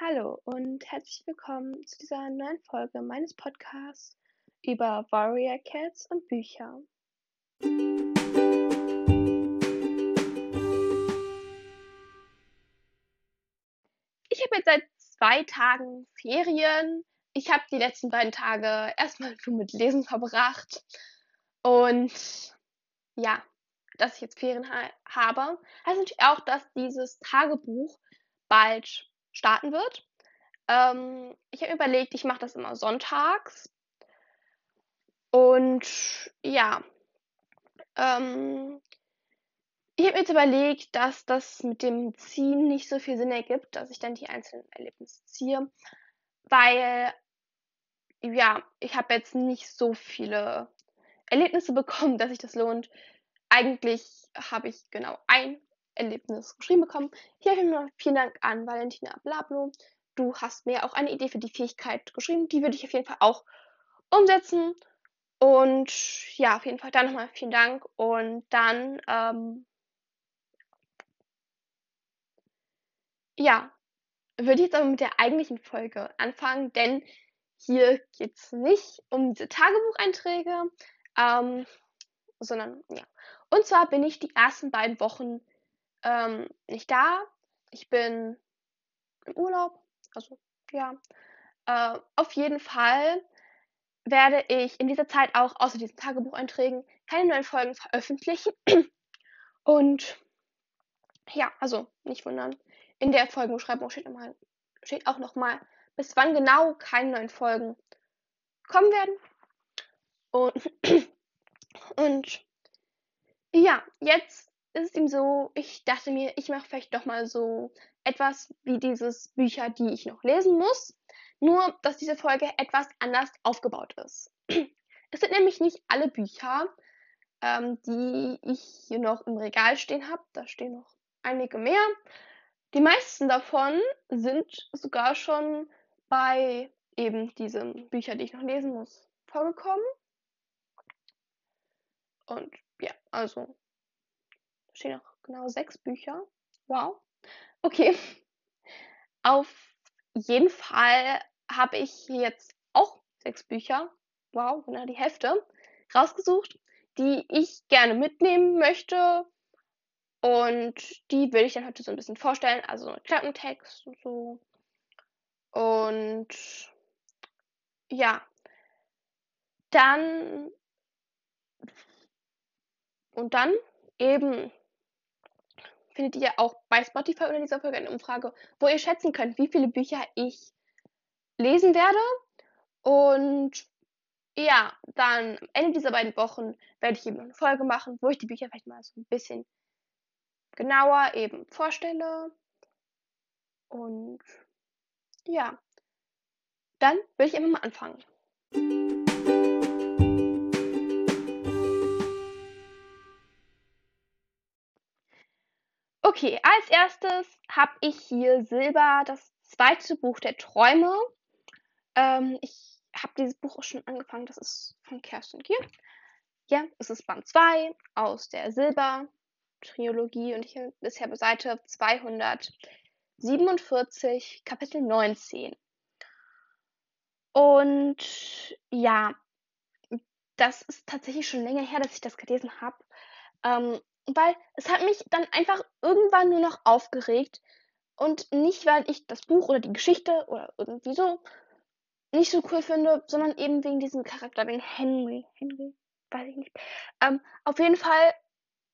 Hallo und herzlich willkommen zu dieser neuen Folge meines Podcasts über Warrior Cats und Bücher. Ich habe jetzt seit zwei Tagen Ferien. Ich habe die letzten beiden Tage erstmal nur mit Lesen verbracht. Und ja, dass ich jetzt Ferien ha habe, heißt natürlich auch, dass dieses Tagebuch bald starten wird. Ähm, ich habe überlegt, ich mache das immer sonntags. Und ja, ähm, ich habe mir jetzt überlegt, dass das mit dem Ziehen nicht so viel Sinn ergibt, dass ich dann die einzelnen Erlebnisse ziehe, weil ja, ich habe jetzt nicht so viele Erlebnisse bekommen, dass sich das lohnt. Eigentlich habe ich genau ein Erlebnis geschrieben bekommen. Hier habe ich noch vielen Dank an Valentina Blablo. Du hast mir auch eine Idee für die Fähigkeit geschrieben. Die würde ich auf jeden Fall auch umsetzen. Und ja, auf jeden Fall dann nochmal vielen Dank. Und dann, ähm, ja, würde ich jetzt aber mit der eigentlichen Folge anfangen, denn hier geht es nicht um diese Tagebucheinträge, ähm, sondern ja. Und zwar bin ich die ersten beiden Wochen ähm, nicht da. Ich bin im Urlaub. Also, ja. Äh, auf jeden Fall werde ich in dieser Zeit auch außer diesen Tagebucheinträgen keine neuen Folgen veröffentlichen. Und ja, also nicht wundern. In der Folgenbeschreibung steht, nochmal, steht auch nochmal, bis wann genau keine neuen Folgen kommen werden. Und, und ja, jetzt ist es ihm so, ich dachte mir, ich mache vielleicht doch mal so etwas wie dieses Bücher, die ich noch lesen muss. Nur, dass diese Folge etwas anders aufgebaut ist. Es sind nämlich nicht alle Bücher, ähm, die ich hier noch im Regal stehen habe. Da stehen noch einige mehr. Die meisten davon sind sogar schon bei eben diesen Büchern, die ich noch lesen muss, vorgekommen. Und ja, also stehen noch genau sechs Bücher. Wow. Okay. Auf jeden Fall habe ich jetzt auch sechs Bücher. Wow, genau die Hälfte rausgesucht, die ich gerne mitnehmen möchte. Und die will ich dann heute so ein bisschen vorstellen. Also Klappentext und so. Und ja. Dann. Und dann eben findet ihr auch bei Spotify unter dieser Folge eine Umfrage, wo ihr schätzen könnt, wie viele Bücher ich lesen werde. Und ja, dann am Ende dieser beiden Wochen werde ich eben eine Folge machen, wo ich die Bücher vielleicht mal so ein bisschen genauer eben vorstelle. Und ja, dann würde ich einfach mal anfangen. Okay, als erstes habe ich hier Silber, das zweite Buch der Träume. Ähm, ich habe dieses Buch auch schon angefangen, das ist von Kerstin Gier. Ja, es ist Band 2 aus der Silber-Trilogie und ich bin bisher bei Seite 247, Kapitel 19. Und ja, das ist tatsächlich schon länger her, dass ich das gelesen habe. Ähm, weil es hat mich dann einfach irgendwann nur noch aufgeregt. Und nicht, weil ich das Buch oder die Geschichte oder irgendwie so nicht so cool finde, sondern eben wegen diesem Charakter, wegen Henry. Henry? Weiß ich nicht. Ähm, auf jeden Fall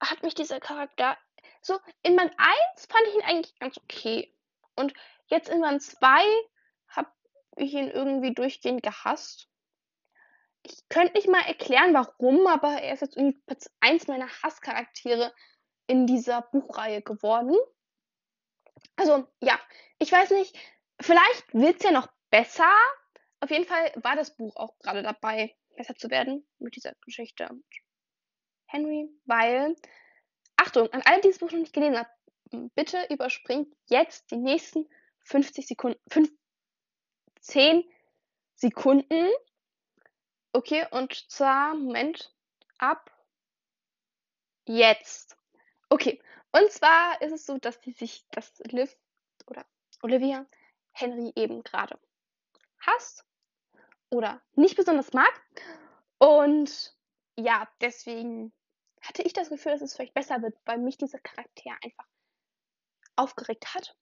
hat mich dieser Charakter so, in Band 1 fand ich ihn eigentlich ganz okay. Und jetzt in Band 2 habe ich ihn irgendwie durchgehend gehasst ich könnte nicht mal erklären, warum, aber er ist jetzt irgendwie eins meiner Hasscharaktere in dieser Buchreihe geworden. Also, ja, ich weiß nicht, vielleicht wird es ja noch besser. Auf jeden Fall war das Buch auch gerade dabei, besser zu werden mit dieser Geschichte Henry, weil, Achtung, an alle, die das Buch noch nicht gelesen haben, bitte überspringt jetzt die nächsten 50 Sekunden, 15 Sekunden Okay, und zwar, Moment, ab jetzt. Okay, und zwar ist es so, dass die sich, dass Liv oder Olivia Henry eben gerade hasst oder nicht besonders mag. Und ja, deswegen hatte ich das Gefühl, dass es vielleicht besser wird, weil mich dieser Charakter einfach aufgeregt hat.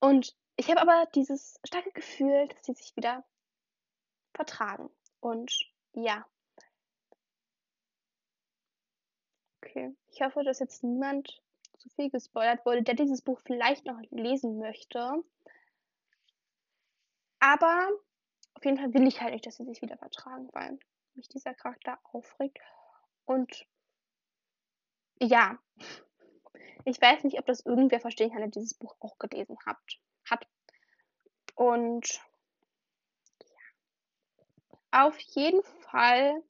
Und ich habe aber dieses starke Gefühl, dass sie sich wieder vertragen. Und ja. Okay. Ich hoffe, dass jetzt niemand zu viel gespoilert wurde, der dieses Buch vielleicht noch lesen möchte. Aber auf jeden Fall will ich halt nicht, dass sie sich wieder vertragen, weil mich dieser Charakter aufregt. Und ja, ich weiß nicht, ob das irgendwer verstehen kann, der dieses Buch auch gelesen hat. hat. Und. Auf jeden Fall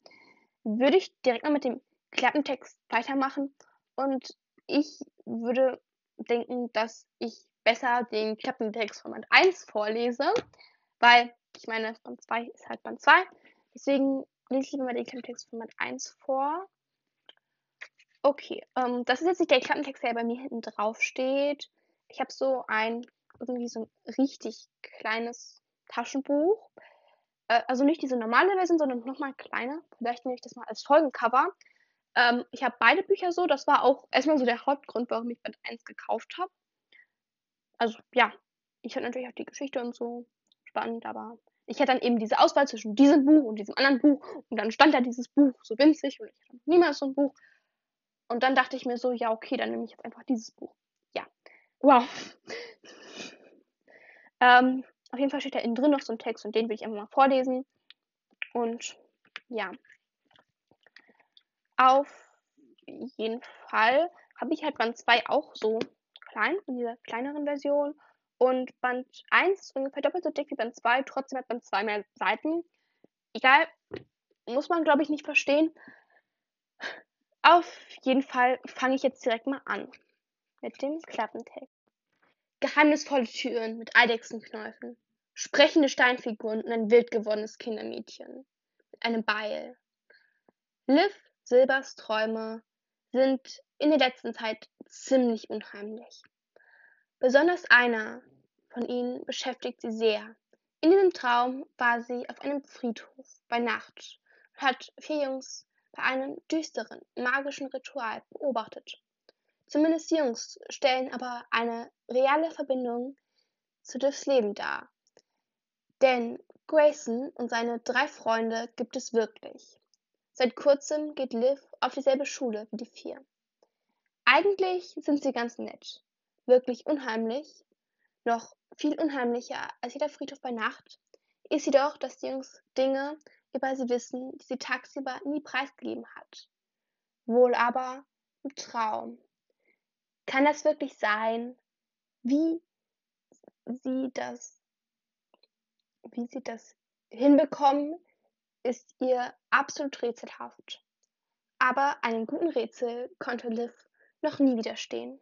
würde ich direkt mal mit dem Klappentext weitermachen. Und ich würde denken, dass ich besser den Klappentext von Band 1 vorlese, weil ich meine, Band 2 ist halt Band 2. Deswegen lese ich lieber mal den Klappentext von Band 1 vor. Okay, ähm, das ist jetzt nicht der Klappentext, der bei mir hinten drauf steht. Ich habe so ein, irgendwie so ein richtig kleines Taschenbuch. Äh, also nicht diese normale Version, sondern nochmal kleiner. Vielleicht nehme ich das mal als Folgencover. Ähm, ich habe beide Bücher so. Das war auch erstmal so der Hauptgrund, warum ich Band 1 gekauft habe. Also ja, ich hatte natürlich auch die Geschichte und so spannend, aber ich hatte dann eben diese Auswahl zwischen diesem Buch und diesem anderen Buch und dann stand da dieses Buch so winzig und ich hatte niemals so ein Buch. Und dann dachte ich mir so, ja, okay, dann nehme ich jetzt einfach dieses Buch. Ja. Wow. ähm, auf jeden Fall steht da innen drin noch so ein Text und den will ich einfach mal vorlesen. Und ja. Auf jeden Fall habe ich halt Band 2 auch so klein, in dieser kleineren Version. Und Band 1 ist ungefähr doppelt so dick wie Band 2, trotzdem hat Band 2 mehr Seiten. Egal, muss man glaube ich nicht verstehen. Auf jeden Fall fange ich jetzt direkt mal an mit dem Klappentext. Geheimnisvolle Türen mit Eidechsenknäufen, sprechende Steinfiguren und ein wild gewonnenes Kindermädchen mit einem Beil. Liv Silbers Träume sind in der letzten Zeit ziemlich unheimlich. Besonders einer von ihnen beschäftigt sie sehr. In diesem Traum war sie auf einem Friedhof bei Nacht und hat vier Jungs bei einem düsteren, magischen Ritual beobachtet. Zumindest die Jungs stellen aber eine reale Verbindung zu Livs Leben dar. Denn Grayson und seine drei Freunde gibt es wirklich. Seit kurzem geht Liv auf dieselbe Schule wie die vier. Eigentlich sind sie ganz nett. Wirklich unheimlich, noch viel unheimlicher als jeder Friedhof bei Nacht, ist jedoch, dass die Jungs Dinge über sie wissen, die sie tagsüber nie preisgegeben hat. Wohl aber im Traum. Kann das wirklich sein? Wie sie das, wie sie das hinbekommen, ist ihr absolut rätselhaft. Aber einem guten Rätsel konnte Liv noch nie widerstehen.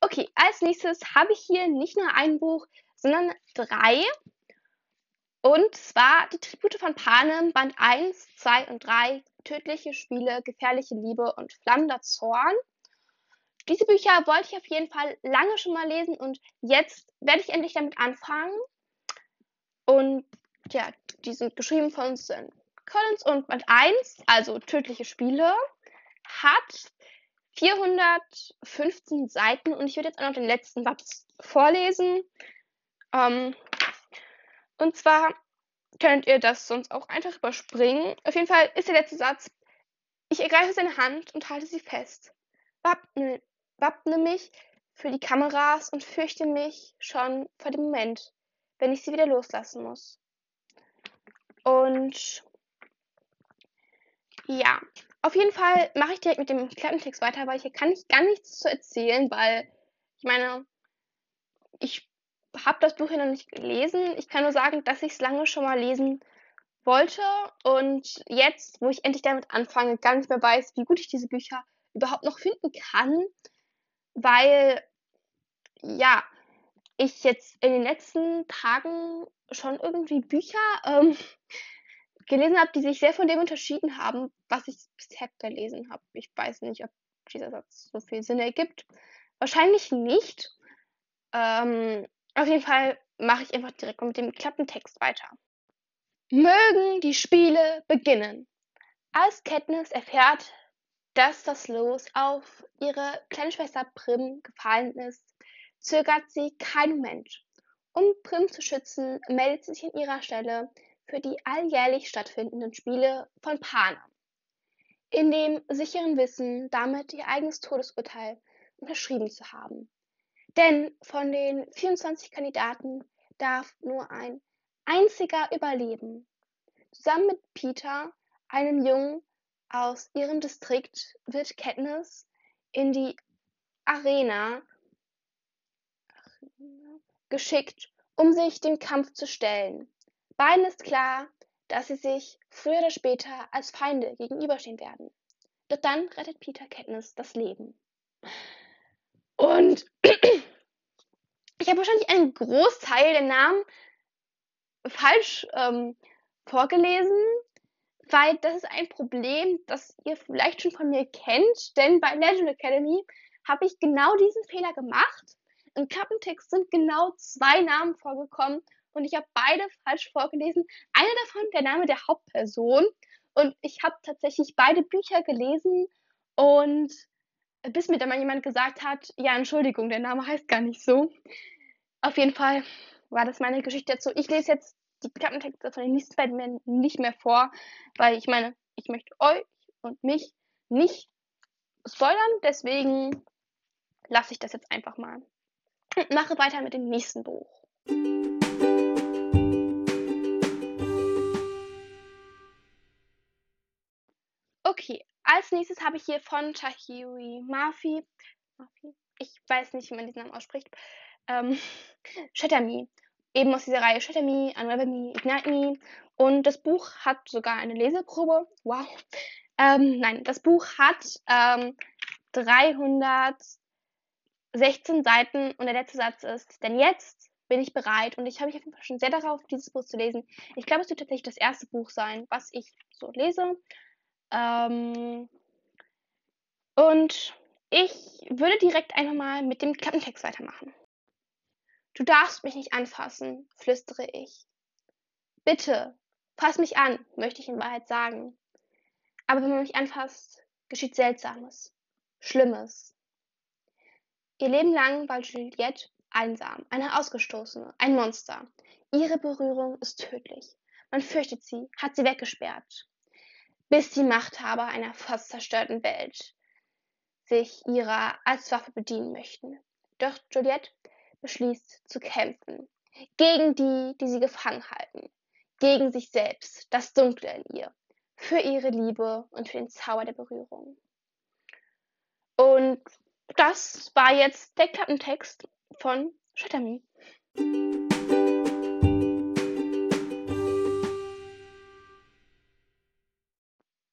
Okay, als nächstes habe ich hier nicht nur ein Buch, sondern drei. Und zwar die Tribute von Panem, Band 1, 2 und 3, Tödliche Spiele, Gefährliche Liebe und Flammender Zorn. Diese Bücher wollte ich auf jeden Fall lange schon mal lesen und jetzt werde ich endlich damit anfangen. Und ja, die sind geschrieben von St. Collins und Band 1, also Tödliche Spiele, hat 415 Seiten und ich würde jetzt auch noch den letzten Satz vorlesen. Ähm, und zwar könnt ihr das sonst auch einfach überspringen. Auf jeden Fall ist der letzte Satz. Ich ergreife seine Hand und halte sie fest. Wappne, wappne mich für die Kameras und fürchte mich schon vor dem Moment, wenn ich sie wieder loslassen muss. Und ja, auf jeden Fall mache ich direkt mit dem Klappentext weiter, weil hier kann ich gar nichts zu erzählen, weil ich meine, ich habe das Buch ja noch nicht gelesen. Ich kann nur sagen, dass ich es lange schon mal lesen wollte und jetzt, wo ich endlich damit anfange, gar nicht mehr weiß, wie gut ich diese Bücher überhaupt noch finden kann, weil ja, ich jetzt in den letzten Tagen schon irgendwie Bücher ähm, gelesen habe, die sich sehr von dem unterschieden haben, was ich bisher gelesen habe. Ich weiß nicht, ob dieser Satz so viel Sinn ergibt. Wahrscheinlich nicht. Ähm, auf jeden Fall mache ich einfach direkt mit dem Klappentext weiter. Mögen die Spiele beginnen. Als Katniss erfährt, dass das Los auf ihre kleine Schwester Prim gefallen ist, zögert sie keinen Moment. Um Prim zu schützen, meldet sie sich an ihrer Stelle für die alljährlich stattfindenden Spiele von Panem. In dem sicheren Wissen, damit ihr eigenes Todesurteil unterschrieben zu haben. Denn von den 24 Kandidaten darf nur ein einziger überleben. Zusammen mit Peter, einem Jungen aus ihrem Distrikt, wird Katniss in die Arena geschickt, um sich dem Kampf zu stellen. Beiden ist klar, dass sie sich früher oder später als Feinde gegenüberstehen werden. Doch dann rettet Peter Katniss das Leben. Und ich habe wahrscheinlich einen Großteil der Namen falsch ähm, vorgelesen, weil das ist ein Problem, das ihr vielleicht schon von mir kennt, denn bei Legend Academy habe ich genau diesen Fehler gemacht. Im Klappentext sind genau zwei Namen vorgekommen und ich habe beide falsch vorgelesen. Einer davon der Name der Hauptperson und ich habe tatsächlich beide Bücher gelesen und bis mir dann mal jemand gesagt hat, ja, Entschuldigung, der Name heißt gar nicht so. Auf jeden Fall war das meine Geschichte dazu. Ich lese jetzt die Klappentexte von den nächsten beiden mehr nicht mehr vor, weil ich meine, ich möchte euch und mich nicht spoilern, deswegen lasse ich das jetzt einfach mal. Und mache weiter mit dem nächsten Buch. Als nächstes habe ich hier von Tahiri Mafi, ich weiß nicht, wie man diesen Namen ausspricht, ähm, Shatter Me. Eben aus dieser Reihe Shatter Me, Unravel Me, Ignite Me. Und das Buch hat sogar eine Leseprobe. Wow. Ähm, nein, das Buch hat ähm, 316 Seiten und der letzte Satz ist, denn jetzt bin ich bereit und ich habe mich auf jeden Fall schon sehr darauf, dieses Buch zu lesen. Ich glaube, es wird tatsächlich das erste Buch sein, was ich so lese. Ähm, und ich würde direkt einfach mal mit dem Klappentext weitermachen. Du darfst mich nicht anfassen, flüstere ich. Bitte, fass mich an, möchte ich in Wahrheit sagen. Aber wenn man mich anfasst, geschieht Seltsames, Schlimmes. Ihr Leben lang war Juliette einsam, eine Ausgestoßene, ein Monster. Ihre Berührung ist tödlich. Man fürchtet sie, hat sie weggesperrt. Bis die Machthaber einer fast zerstörten Welt sich ihrer als Waffe bedienen möchten. Doch Juliette beschließt zu kämpfen. Gegen die, die sie gefangen halten. Gegen sich selbst, das Dunkle in ihr. Für ihre Liebe und für den Zauber der Berührung. Und das war jetzt der Klappentext von Shatterme.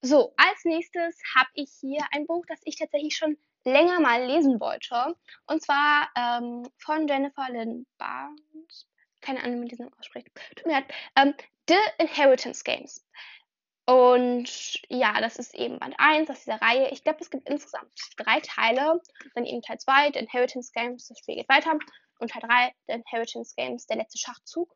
So, als nächstes habe ich hier ein Buch, das ich tatsächlich schon länger mal lesen wollte. Und zwar ähm, von Jennifer Lynn Barnes. Keine Ahnung, wie man diesen ausspricht. Tut mir leid. Ähm, The Inheritance Games. Und ja, das ist eben Band 1 aus dieser Reihe. Ich glaube, es gibt insgesamt drei Teile. Dann eben Teil 2, The Inheritance Games, das Spiel geht weiter. Und Teil 3, The Inheritance Games, der letzte Schachzug.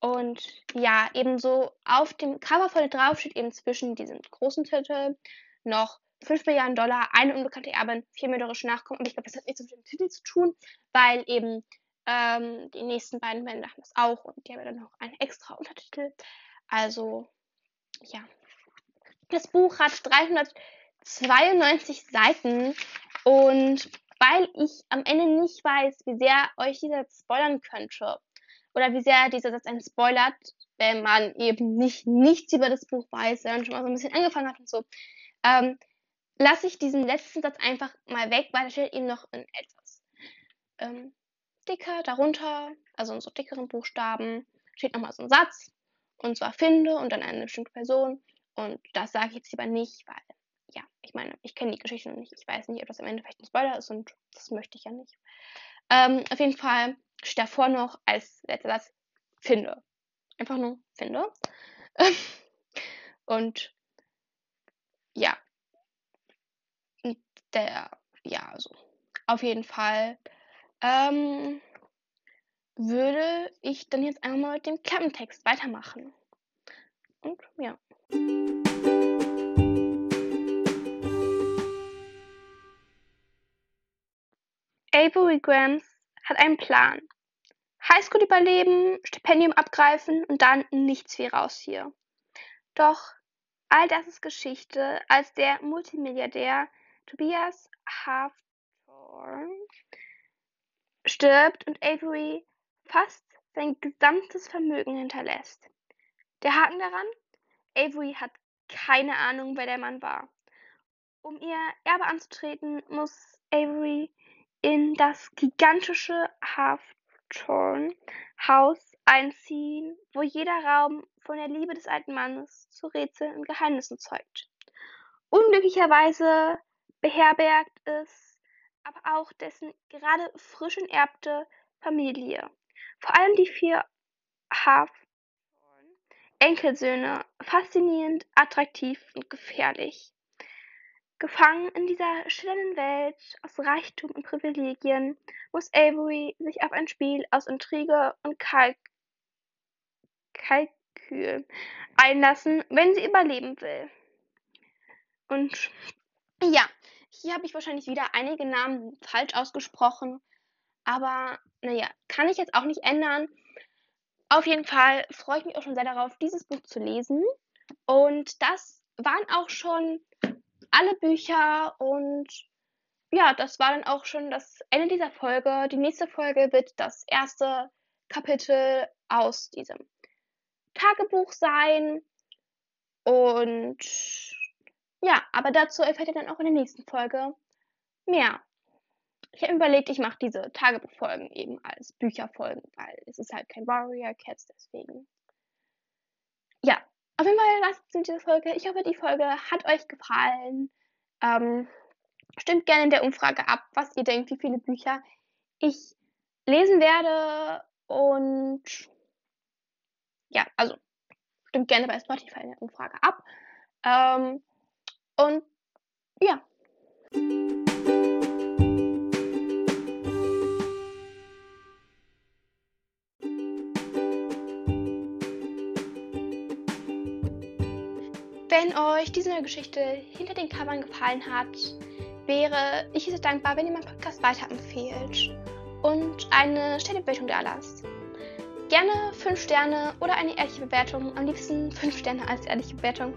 Und ja, ebenso auf dem Cover vorne drauf steht eben zwischen diesen großen Titel noch 5 Milliarden Dollar, eine unbekannte Erbin, vier mörderische Nachkommen. Und ich glaube, das hat nichts mit dem Titel zu tun, weil eben ähm, die nächsten beiden Bände haben das auch und die haben dann noch einen extra Untertitel. Also, ja. Das Buch hat 392 Seiten und weil ich am Ende nicht weiß, wie sehr euch dieser spoilern könnte oder wie sehr dieser Satz einen spoilert, wenn man eben nicht nichts über das Buch weiß, man schon mal so ein bisschen angefangen hat und so, ähm, lasse ich diesen letzten Satz einfach mal weg, weil da steht eben noch in etwas ähm, dicker darunter, also in so dickeren Buchstaben, steht nochmal so ein Satz. Und zwar finde und dann eine bestimmte Person. Und das sage ich jetzt lieber nicht, weil, ja, ich meine, ich kenne die Geschichte noch nicht. Ich weiß nicht, ob das am Ende vielleicht ein Spoiler ist und das möchte ich ja nicht. Ähm, auf jeden Fall davor noch als letzter Satz finde. Einfach nur finde. Und ja. Der, ja, also auf jeden Fall ähm, würde ich dann jetzt einfach mal mit dem Klappentext weitermachen. Und ja. Avery Grams hat einen Plan. Highschool überleben, Stipendium abgreifen und dann nichts wie raus hier. Doch all das ist Geschichte, als der Multimilliardär Tobias Hafthorne stirbt und Avery fast sein gesamtes Vermögen hinterlässt. Der Haken daran? Avery hat keine Ahnung, wer der Mann war. Um ihr Erbe anzutreten, muss Avery in das gigantische Hawthorne-Haus einziehen, wo jeder Raum von der Liebe des alten Mannes zu Rätseln und Geheimnissen zeugt. Unglücklicherweise beherbergt es aber auch dessen gerade frisch enterbte Familie. Vor allem die vier Hawthorne-Enkelsöhne faszinierend, attraktiv und gefährlich. Gefangen in dieser schillernden Welt aus Reichtum und Privilegien muss Avery sich auf ein Spiel aus Intrige und Kalk Kalkül einlassen, wenn sie überleben will. Und ja, hier habe ich wahrscheinlich wieder einige Namen falsch ausgesprochen, aber naja, kann ich jetzt auch nicht ändern. Auf jeden Fall freue ich mich auch schon sehr darauf, dieses Buch zu lesen. Und das waren auch schon alle Bücher und ja, das war dann auch schon das Ende dieser Folge. Die nächste Folge wird das erste Kapitel aus diesem Tagebuch sein. Und ja, aber dazu erfährt ihr dann auch in der nächsten Folge mehr. Ich habe überlegt, ich mache diese Tagebuchfolgen eben als Bücherfolgen, weil es ist halt kein Warrior Cats, deswegen. Ja, auf jeden Fall lasst es in dieser Folge. Ich hoffe, die Folge hat euch gefallen. Ähm, stimmt gerne in der Umfrage ab, was ihr denkt, wie viele Bücher ich lesen werde. Und ja, also stimmt gerne bei Spotify in der Umfrage ab. Ähm, und ja. Wenn euch diese neue Geschichte hinter den Covern gefallen hat, wäre ich sehr dankbar, wenn ihr meinen Podcast weiterempfehlt und eine Sternebewertung da lasst. Gerne 5 Sterne oder eine ehrliche Bewertung. Am liebsten 5 Sterne als ehrliche Bewertung.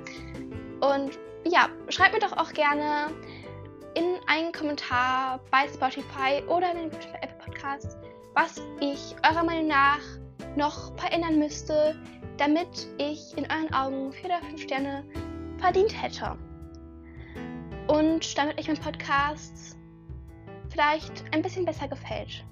Und ja, schreibt mir doch auch gerne in einen Kommentar bei Spotify oder in den Apple Podcast, was ich eurer Meinung nach noch verändern müsste, damit ich in euren Augen 4 oder 5 Sterne verdient hätte. Und damit euch mein Podcast vielleicht ein bisschen besser gefällt.